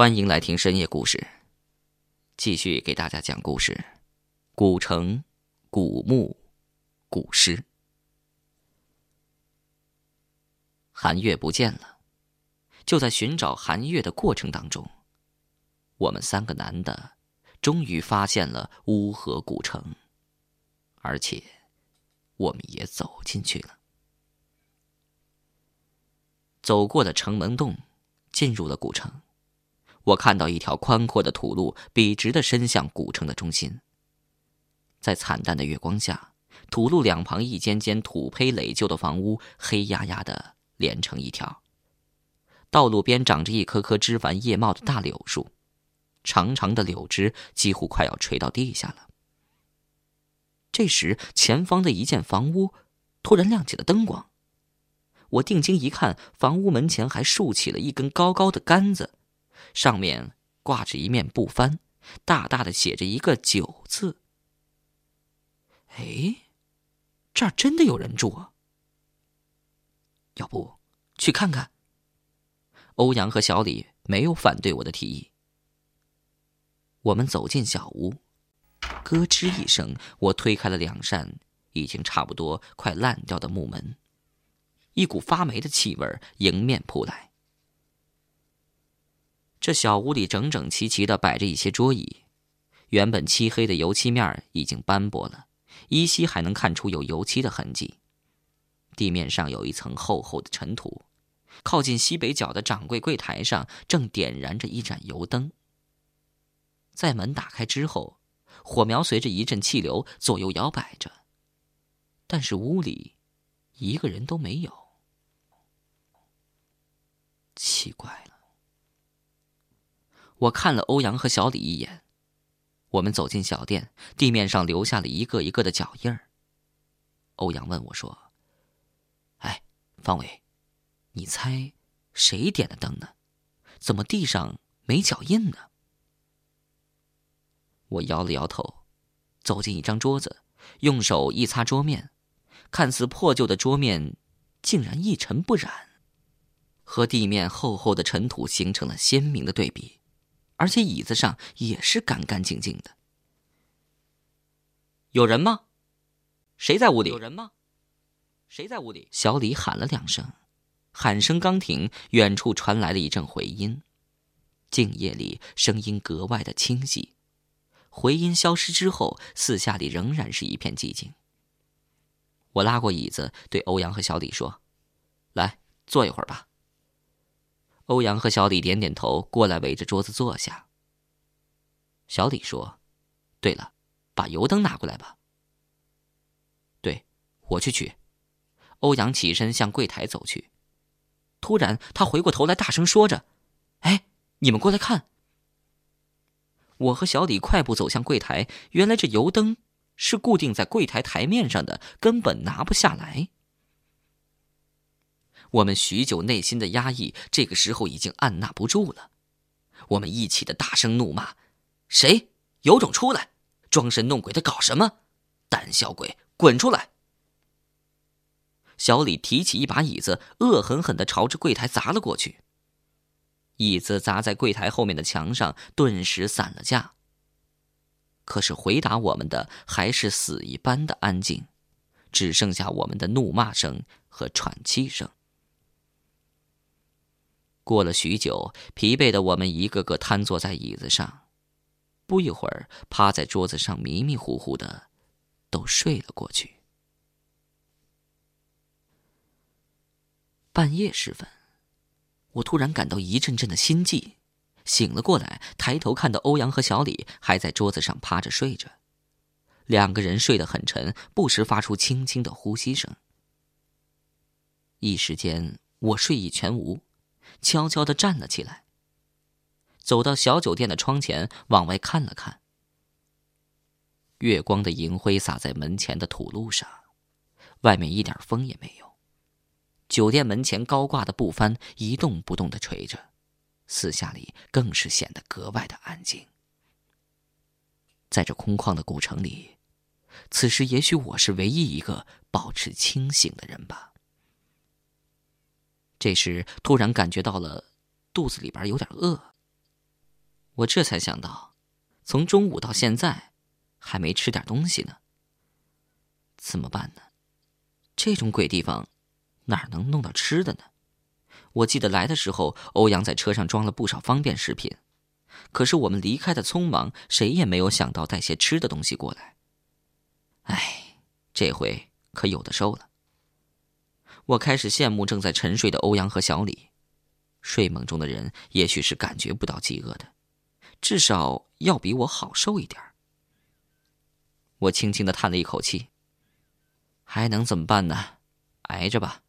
欢迎来听深夜故事。继续给大家讲故事：古城、古墓、古尸。韩月不见了。就在寻找韩月的过程当中，我们三个男的终于发现了乌河古城，而且我们也走进去了。走过了城门洞，进入了古城。我看到一条宽阔的土路笔直的伸向古城的中心。在惨淡的月光下，土路两旁一间间土坯垒就的房屋黑压压的连成一条。道路边长着一棵棵枝繁叶茂的大柳树，长长的柳枝几乎快要垂到地下了。这时，前方的一间房屋突然亮起了灯光。我定睛一看，房屋门前还竖起了一根高高的杆子。上面挂着一面布幡，大大的写着一个“九”字。哎，这儿真的有人住啊！要不去看看？欧阳和小李没有反对我的提议。我们走进小屋，咯吱一声，我推开了两扇已经差不多快烂掉的木门，一股发霉的气味迎面扑来。这小屋里整整齐齐的摆着一些桌椅，原本漆黑的油漆面已经斑驳了，依稀还能看出有油漆的痕迹。地面上有一层厚厚的尘土，靠近西北角的掌柜柜台上正点燃着一盏油灯。在门打开之后，火苗随着一阵气流左右摇摆着，但是屋里一个人都没有。奇怪。我看了欧阳和小李一眼，我们走进小店，地面上留下了一个一个的脚印儿。欧阳问我说：“哎，方伟，你猜谁点的灯呢？怎么地上没脚印呢？”我摇了摇头，走进一张桌子，用手一擦桌面，看似破旧的桌面竟然一尘不染，和地面厚厚的尘土形成了鲜明的对比。而且椅子上也是干干净净的。有人吗？谁在屋里？有人吗？谁在屋里？小李喊了两声，喊声刚停，远处传来了一阵回音。静夜里，声音格外的清晰。回音消失之后，四下里仍然是一片寂静。我拉过椅子，对欧阳和小李说：“来，坐一会儿吧。”欧阳和小李点点头，过来围着桌子坐下。小李说：“对了，把油灯拿过来吧。”“对，我去取。”欧阳起身向柜台走去，突然他回过头来，大声说着：“哎，你们过来看！”我和小李快步走向柜台，原来这油灯是固定在柜台台面上的，根本拿不下来。我们许久内心的压抑，这个时候已经按捺不住了。我们一起的大声怒骂：“谁有种出来，装神弄鬼的搞什么？胆小鬼，滚出来！”小李提起一把椅子，恶狠狠的朝着柜台砸了过去。椅子砸在柜台后面的墙上，顿时散了架。可是回答我们的还是死一般的安静，只剩下我们的怒骂声和喘气声。过了许久，疲惫的我们一个个瘫坐在椅子上，不一会儿，趴在桌子上迷迷糊糊的，都睡了过去。半夜时分，我突然感到一阵阵的心悸，醒了过来，抬头看到欧阳和小李还在桌子上趴着睡着，两个人睡得很沉，不时发出轻轻的呼吸声。一时间，我睡意全无。悄悄的站了起来，走到小酒店的窗前，往外看了看。月光的银辉洒在门前的土路上，外面一点风也没有。酒店门前高挂的布幡一动不动的垂着，四下里更是显得格外的安静。在这空旷的古城里，此时也许我是唯一一个保持清醒的人吧。这时，突然感觉到了肚子里边有点饿，我这才想到，从中午到现在，还没吃点东西呢。怎么办呢？这种鬼地方，哪能弄到吃的呢？我记得来的时候，欧阳在车上装了不少方便食品，可是我们离开的匆忙，谁也没有想到带些吃的东西过来。哎，这回可有的受了。我开始羡慕正在沉睡的欧阳和小李，睡梦中的人也许是感觉不到饥饿的，至少要比我好受一点我轻轻的叹了一口气，还能怎么办呢？挨着吧。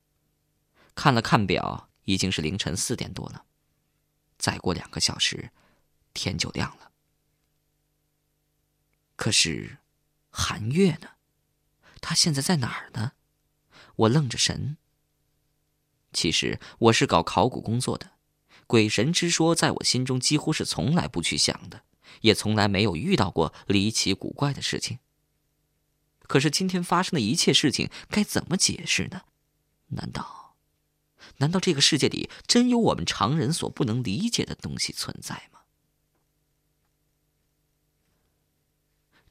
看了看表。已经是凌晨四点多了，再过两个小时，天就亮了。可是，韩月呢？他现在在哪儿呢？我愣着神。其实我是搞考古工作的，鬼神之说在我心中几乎是从来不去想的，也从来没有遇到过离奇古怪的事情。可是今天发生的一切事情该怎么解释呢？难道？难道这个世界里真有我们常人所不能理解的东西存在吗？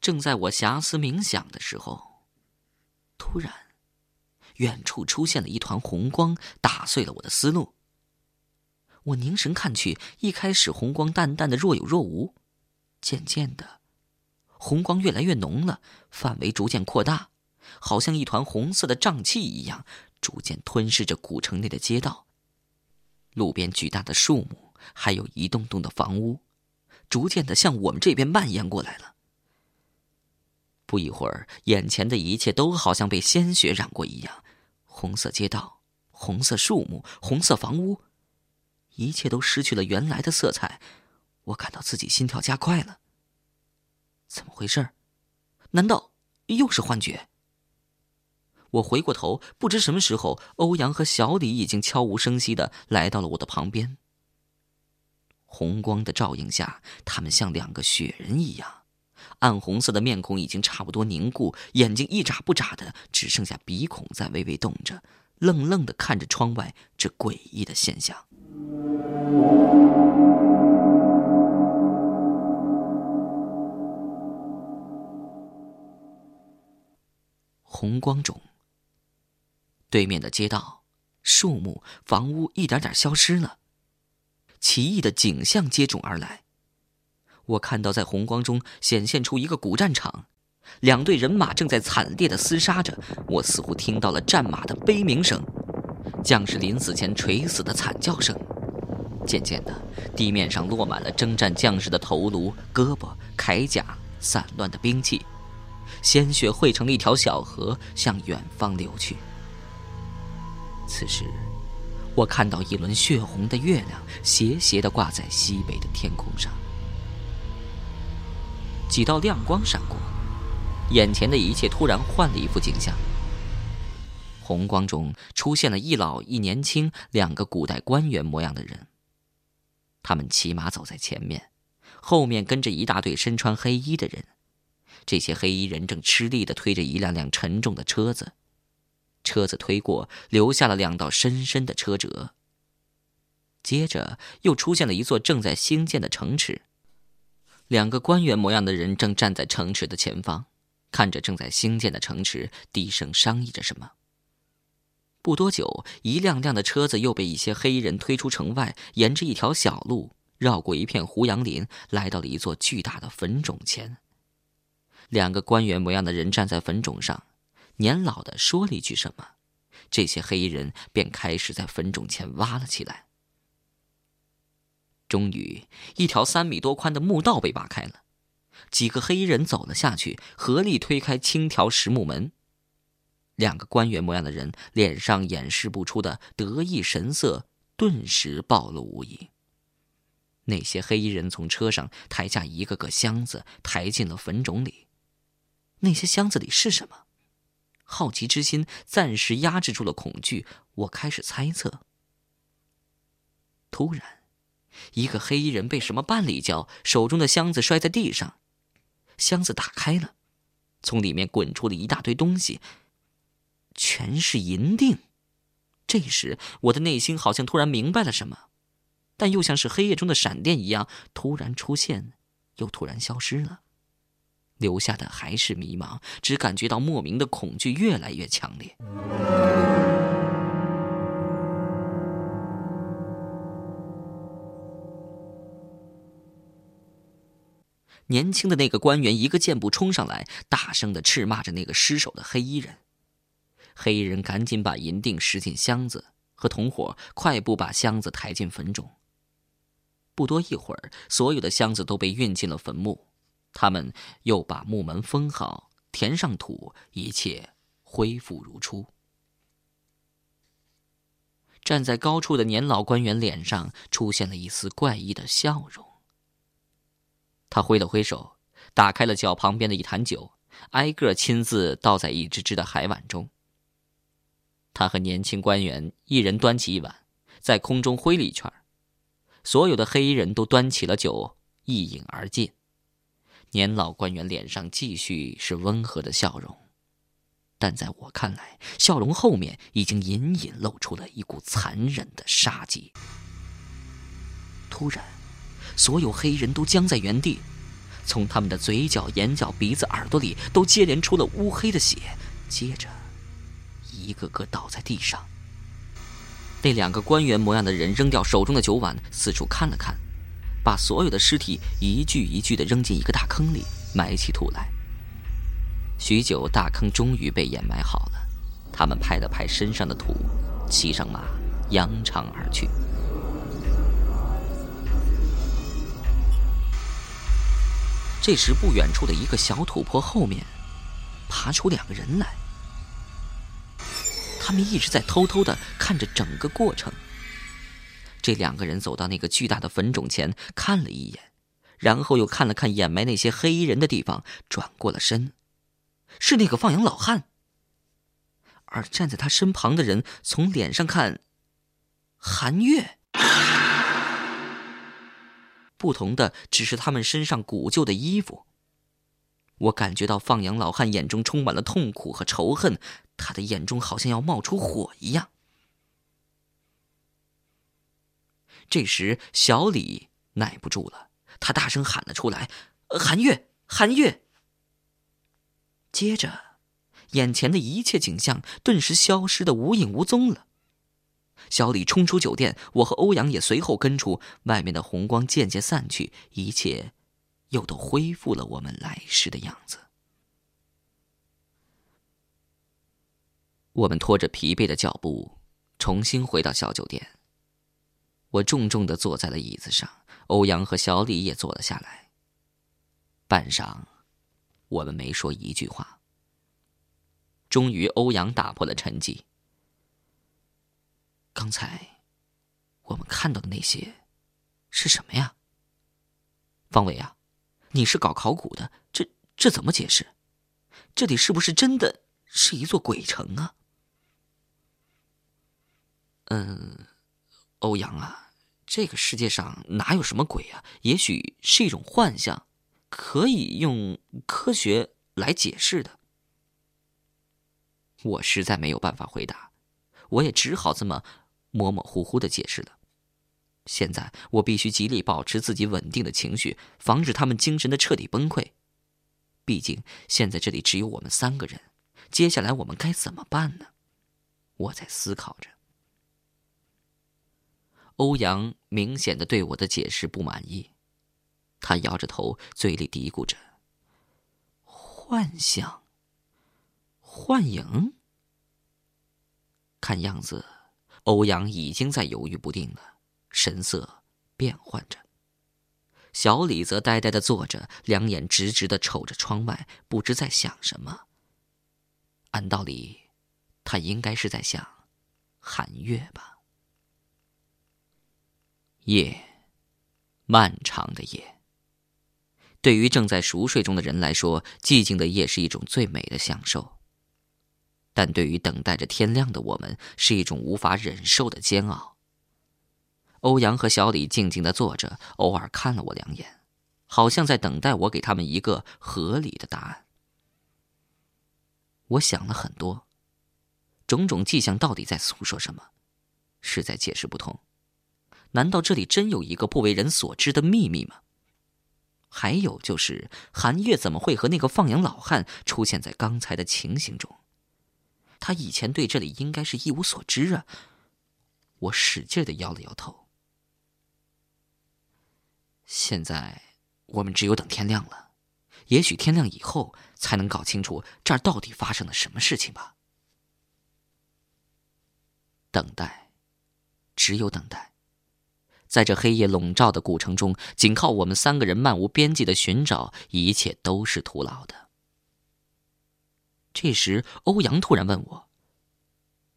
正在我遐思冥想的时候，突然，远处出现了一团红光，打碎了我的思路。我凝神看去，一开始红光淡淡的，若有若无，渐渐的，红光越来越浓了，范围逐渐扩大，好像一团红色的瘴气一样。逐渐吞噬着古城内的街道，路边巨大的树木，还有一栋栋的房屋，逐渐的向我们这边蔓延过来了。不一会儿，眼前的一切都好像被鲜血染过一样，红色街道、红色树木、红色房屋，一切都失去了原来的色彩。我感到自己心跳加快了。怎么回事？难道又是幻觉？我回过头，不知什么时候，欧阳和小李已经悄无声息的来到了我的旁边。红光的照映下，他们像两个雪人一样，暗红色的面孔已经差不多凝固，眼睛一眨不眨的，只剩下鼻孔在微微动着，愣愣的看着窗外这诡异的现象。红光中。对面的街道、树木、房屋一点点消失了，奇异的景象接踵而来。我看到在红光中显现出一个古战场，两队人马正在惨烈的厮杀着。我似乎听到了战马的悲鸣声，将士临死前垂死的惨叫声。渐渐的，地面上落满了征战将士的头颅、胳膊、铠甲、散乱的兵器，鲜血汇成了一条小河，向远方流去。此时，我看到一轮血红的月亮斜斜的挂在西北的天空上，几道亮光闪过，眼前的一切突然换了一副景象。红光中出现了一老一年轻两个古代官员模样的人，他们骑马走在前面，后面跟着一大队身穿黑衣的人，这些黑衣人正吃力的推着一辆辆沉重的车子。车子推过，留下了两道深深的车辙。接着又出现了一座正在兴建的城池，两个官员模样的人正站在城池的前方，看着正在兴建的城池，低声商议着什么。不多久，一辆辆的车子又被一些黑衣人推出城外，沿着一条小路，绕过一片胡杨林，来到了一座巨大的坟冢前。两个官员模样的人站在坟冢上。年老的说了一句什么，这些黑衣人便开始在坟冢前挖了起来。终于，一条三米多宽的墓道被挖开了，几个黑衣人走了下去，合力推开青条石木门。两个官员模样的人脸上掩饰不出的得意神色顿时暴露无遗。那些黑衣人从车上抬下一个个箱子，抬进了坟冢里。那些箱子里是什么？好奇之心暂时压制住了恐惧，我开始猜测。突然，一个黑衣人被什么绊了一跤，手中的箱子摔在地上，箱子打开了，从里面滚出了一大堆东西，全是银锭。这时，我的内心好像突然明白了什么，但又像是黑夜中的闪电一样，突然出现，又突然消失了，留下的还是迷茫，只感觉到莫名的恐惧越来越强烈。年轻的那个官员一个箭步冲上来，大声的斥骂着那个失手的黑衣人。黑衣人赶紧把银锭拾进箱子，和同伙快步把箱子抬进坟中。不多一会儿，所有的箱子都被运进了坟墓，他们又把墓门封好，填上土，一切恢复如初。站在高处的年老官员脸上出现了一丝怪异的笑容。他挥了挥手，打开了脚旁边的一坛酒，挨个亲自倒在一只只的海碗中。他和年轻官员一人端起一碗，在空中挥了一圈，所有的黑衣人都端起了酒，一饮而尽。年老官员脸上继续是温和的笑容，但在我看来，笑容后面已经隐隐露出了一股残忍的杀机。突然。所有黑人都僵在原地，从他们的嘴角、眼角、鼻子、耳朵里都接连出了乌黑的血，接着，一个个倒在地上。那两个官员模样的人扔掉手中的酒碗，四处看了看，把所有的尸体一具一具的扔进一个大坑里，埋起土来。许久，大坑终于被掩埋好了，他们拍了拍身上的土，骑上马，扬长而去。这时，不远处的一个小土坡后面，爬出两个人来。他们一直在偷偷的看着整个过程。这两个人走到那个巨大的坟冢前，看了一眼，然后又看了看掩埋那些黑衣人的地方，转过了身。是那个放羊老汉。而站在他身旁的人，从脸上看，韩月。不同的只是他们身上古旧的衣服。我感觉到放羊老汉眼中充满了痛苦和仇恨，他的眼中好像要冒出火一样。这时，小李耐不住了，他大声喊了出来：“韩月，韩月！”接着，眼前的一切景象顿时消失的无影无踪了。小李冲出酒店，我和欧阳也随后跟出。外面的红光渐渐散去，一切又都恢复了我们来时的样子。我们拖着疲惫的脚步，重新回到小酒店。我重重的坐在了椅子上，欧阳和小李也坐了下来。半晌，我们没说一句话。终于，欧阳打破了沉寂。刚才我们看到的那些是什么呀？方伟啊，你是搞考古的，这这怎么解释？这里是不是真的是一座鬼城啊？嗯，欧阳啊，这个世界上哪有什么鬼啊？也许是一种幻象，可以用科学来解释的。我实在没有办法回答，我也只好这么。模模糊糊的解释了。现在我必须极力保持自己稳定的情绪，防止他们精神的彻底崩溃。毕竟现在这里只有我们三个人，接下来我们该怎么办呢？我在思考着。欧阳明显的对我的解释不满意，他摇着头，嘴里嘀咕着：“幻象，幻影。”看样子。欧阳已经在犹豫不定了，神色变换着。小李则呆呆的坐着，两眼直直的瞅着窗外，不知在想什么。按道理，他应该是在想寒月吧。夜，漫长的夜。对于正在熟睡中的人来说，寂静的夜是一种最美的享受。但对于等待着天亮的我们，是一种无法忍受的煎熬。欧阳和小李静静的坐着，偶尔看了我两眼，好像在等待我给他们一个合理的答案。我想了很多，种种迹象到底在诉说什么，实在解释不通。难道这里真有一个不为人所知的秘密吗？还有就是，韩月怎么会和那个放羊老汉出现在刚才的情形中？他以前对这里应该是一无所知啊！我使劲的摇了摇头。现在我们只有等天亮了，也许天亮以后才能搞清楚这儿到底发生了什么事情吧。等待，只有等待。在这黑夜笼罩的古城中，仅靠我们三个人漫无边际的寻找，一切都是徒劳的。这时，欧阳突然问我：“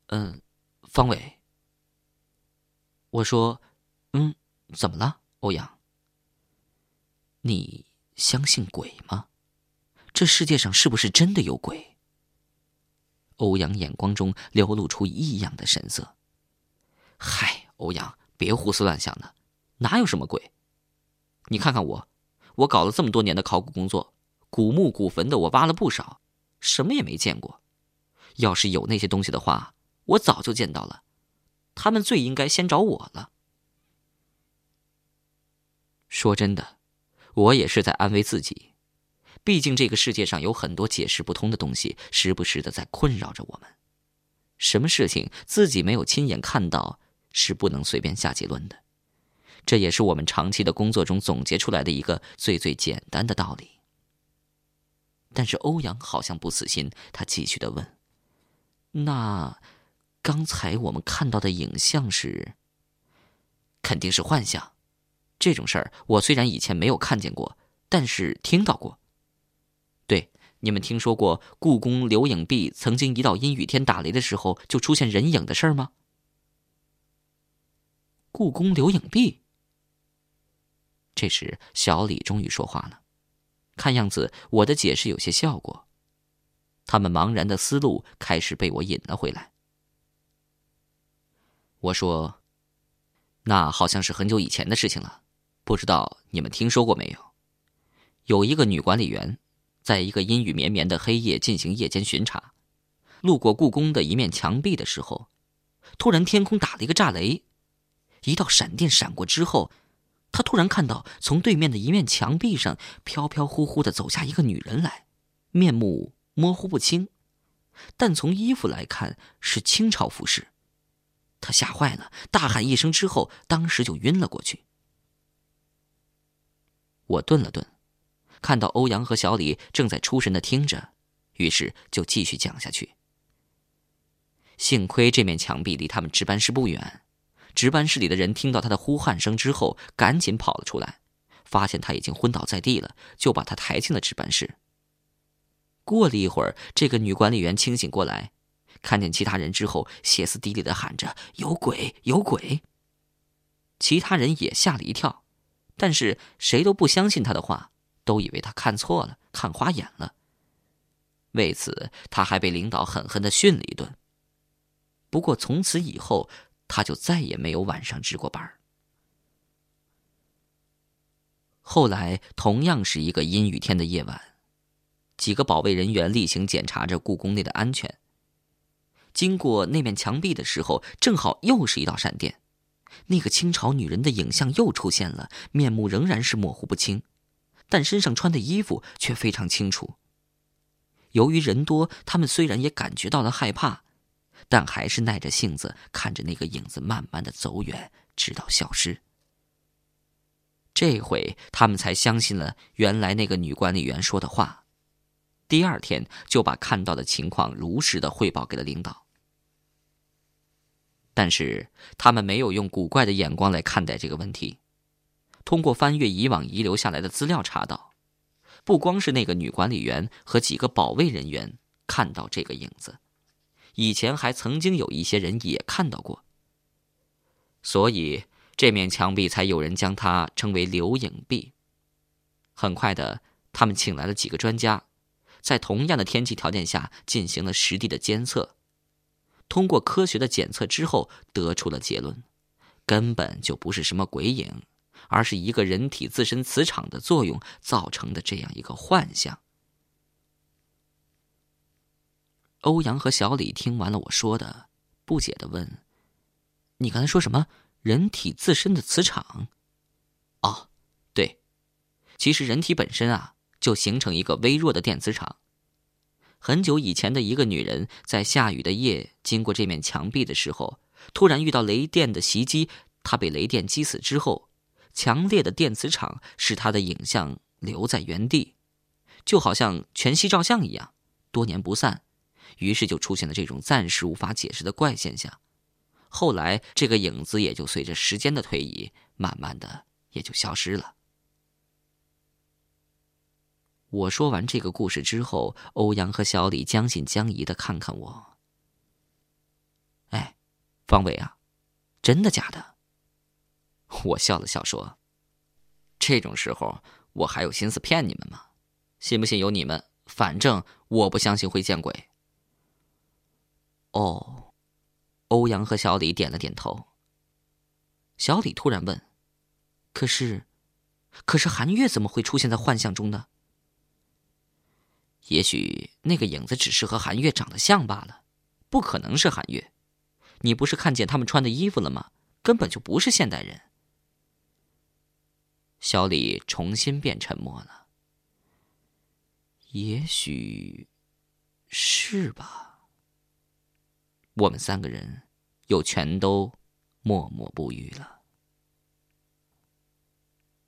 嗯，方伟。”我说：“嗯，怎么了，欧阳？你相信鬼吗？这世界上是不是真的有鬼？”欧阳眼光中流露出异样的神色。“嗨，欧阳。”别胡思乱想的，哪有什么鬼？你看看我，我搞了这么多年的考古工作，古墓古坟的我挖了不少，什么也没见过。要是有那些东西的话，我早就见到了。他们最应该先找我了。说真的，我也是在安慰自己，毕竟这个世界上有很多解释不通的东西，时不时的在困扰着我们。什么事情自己没有亲眼看到？是不能随便下结论的，这也是我们长期的工作中总结出来的一个最最简单的道理。但是欧阳好像不死心，他继续的问：“那刚才我们看到的影像是？肯定是幻象。这种事儿我虽然以前没有看见过，但是听到过。对，你们听说过故宫留影壁曾经一到阴雨天打雷的时候就出现人影的事儿吗？”故宫留影壁。这时，小李终于说话了。看样子，我的解释有些效果。他们茫然的思路开始被我引了回来。我说：“那好像是很久以前的事情了，不知道你们听说过没有？有一个女管理员，在一个阴雨绵绵的黑夜进行夜间巡查，路过故宫的一面墙壁的时候，突然天空打了一个炸雷。”一道闪电闪过之后，他突然看到从对面的一面墙壁上飘飘忽忽的走下一个女人来，面目模糊不清，但从衣服来看是清朝服饰。他吓坏了，大喊一声之后，当时就晕了过去。我顿了顿，看到欧阳和小李正在出神的听着，于是就继续讲下去。幸亏这面墙壁离他们值班室不远。值班室里的人听到他的呼喊声之后，赶紧跑了出来，发现他已经昏倒在地了，就把他抬进了值班室。过了一会儿，这个女管理员清醒过来，看见其他人之后，歇斯底里的喊着：“有鬼，有鬼！”其他人也吓了一跳，但是谁都不相信他的话，都以为他看错了，看花眼了。为此，他还被领导狠狠的训了一顿。不过从此以后，他就再也没有晚上值过班。后来，同样是一个阴雨天的夜晚，几个保卫人员例行检查着故宫内的安全。经过那面墙壁的时候，正好又是一道闪电，那个清朝女人的影像又出现了，面目仍然是模糊不清，但身上穿的衣服却非常清楚。由于人多，他们虽然也感觉到了害怕。但还是耐着性子看着那个影子慢慢的走远，直到消失。这回他们才相信了原来那个女管理员说的话。第二天就把看到的情况如实的汇报给了领导。但是他们没有用古怪的眼光来看待这个问题。通过翻阅以往遗留下来的资料查到，不光是那个女管理员和几个保卫人员看到这个影子。以前还曾经有一些人也看到过，所以这面墙壁才有人将它称为“留影壁”。很快的，他们请来了几个专家，在同样的天气条件下进行了实地的监测。通过科学的检测之后，得出了结论：根本就不是什么鬼影，而是一个人体自身磁场的作用造成的这样一个幻象。欧阳和小李听完了我说的，不解的问：“你刚才说什么？人体自身的磁场。哦，对，其实人体本身啊，就形成一个微弱的电磁场。很久以前的一个女人，在下雨的夜经过这面墙壁的时候，突然遇到雷电的袭击，她被雷电击死之后，强烈的电磁场使她的影像留在原地，就好像全息照相一样，多年不散。于是就出现了这种暂时无法解释的怪现象。后来，这个影子也就随着时间的推移，慢慢的也就消失了。我说完这个故事之后，欧阳和小李将信将疑的看看我。哎，方伟啊，真的假的？我笑了笑说：“这种时候我还有心思骗你们吗？信不信由你们，反正我不相信会见鬼。”哦，欧阳和小李点了点头。小李突然问：“可是，可是韩月怎么会出现在幻象中呢？”也许那个影子只是和韩月长得像罢了，不可能是韩月。你不是看见他们穿的衣服了吗？根本就不是现代人。小李重新变沉默了。也许是吧。我们三个人又全都默默不语了。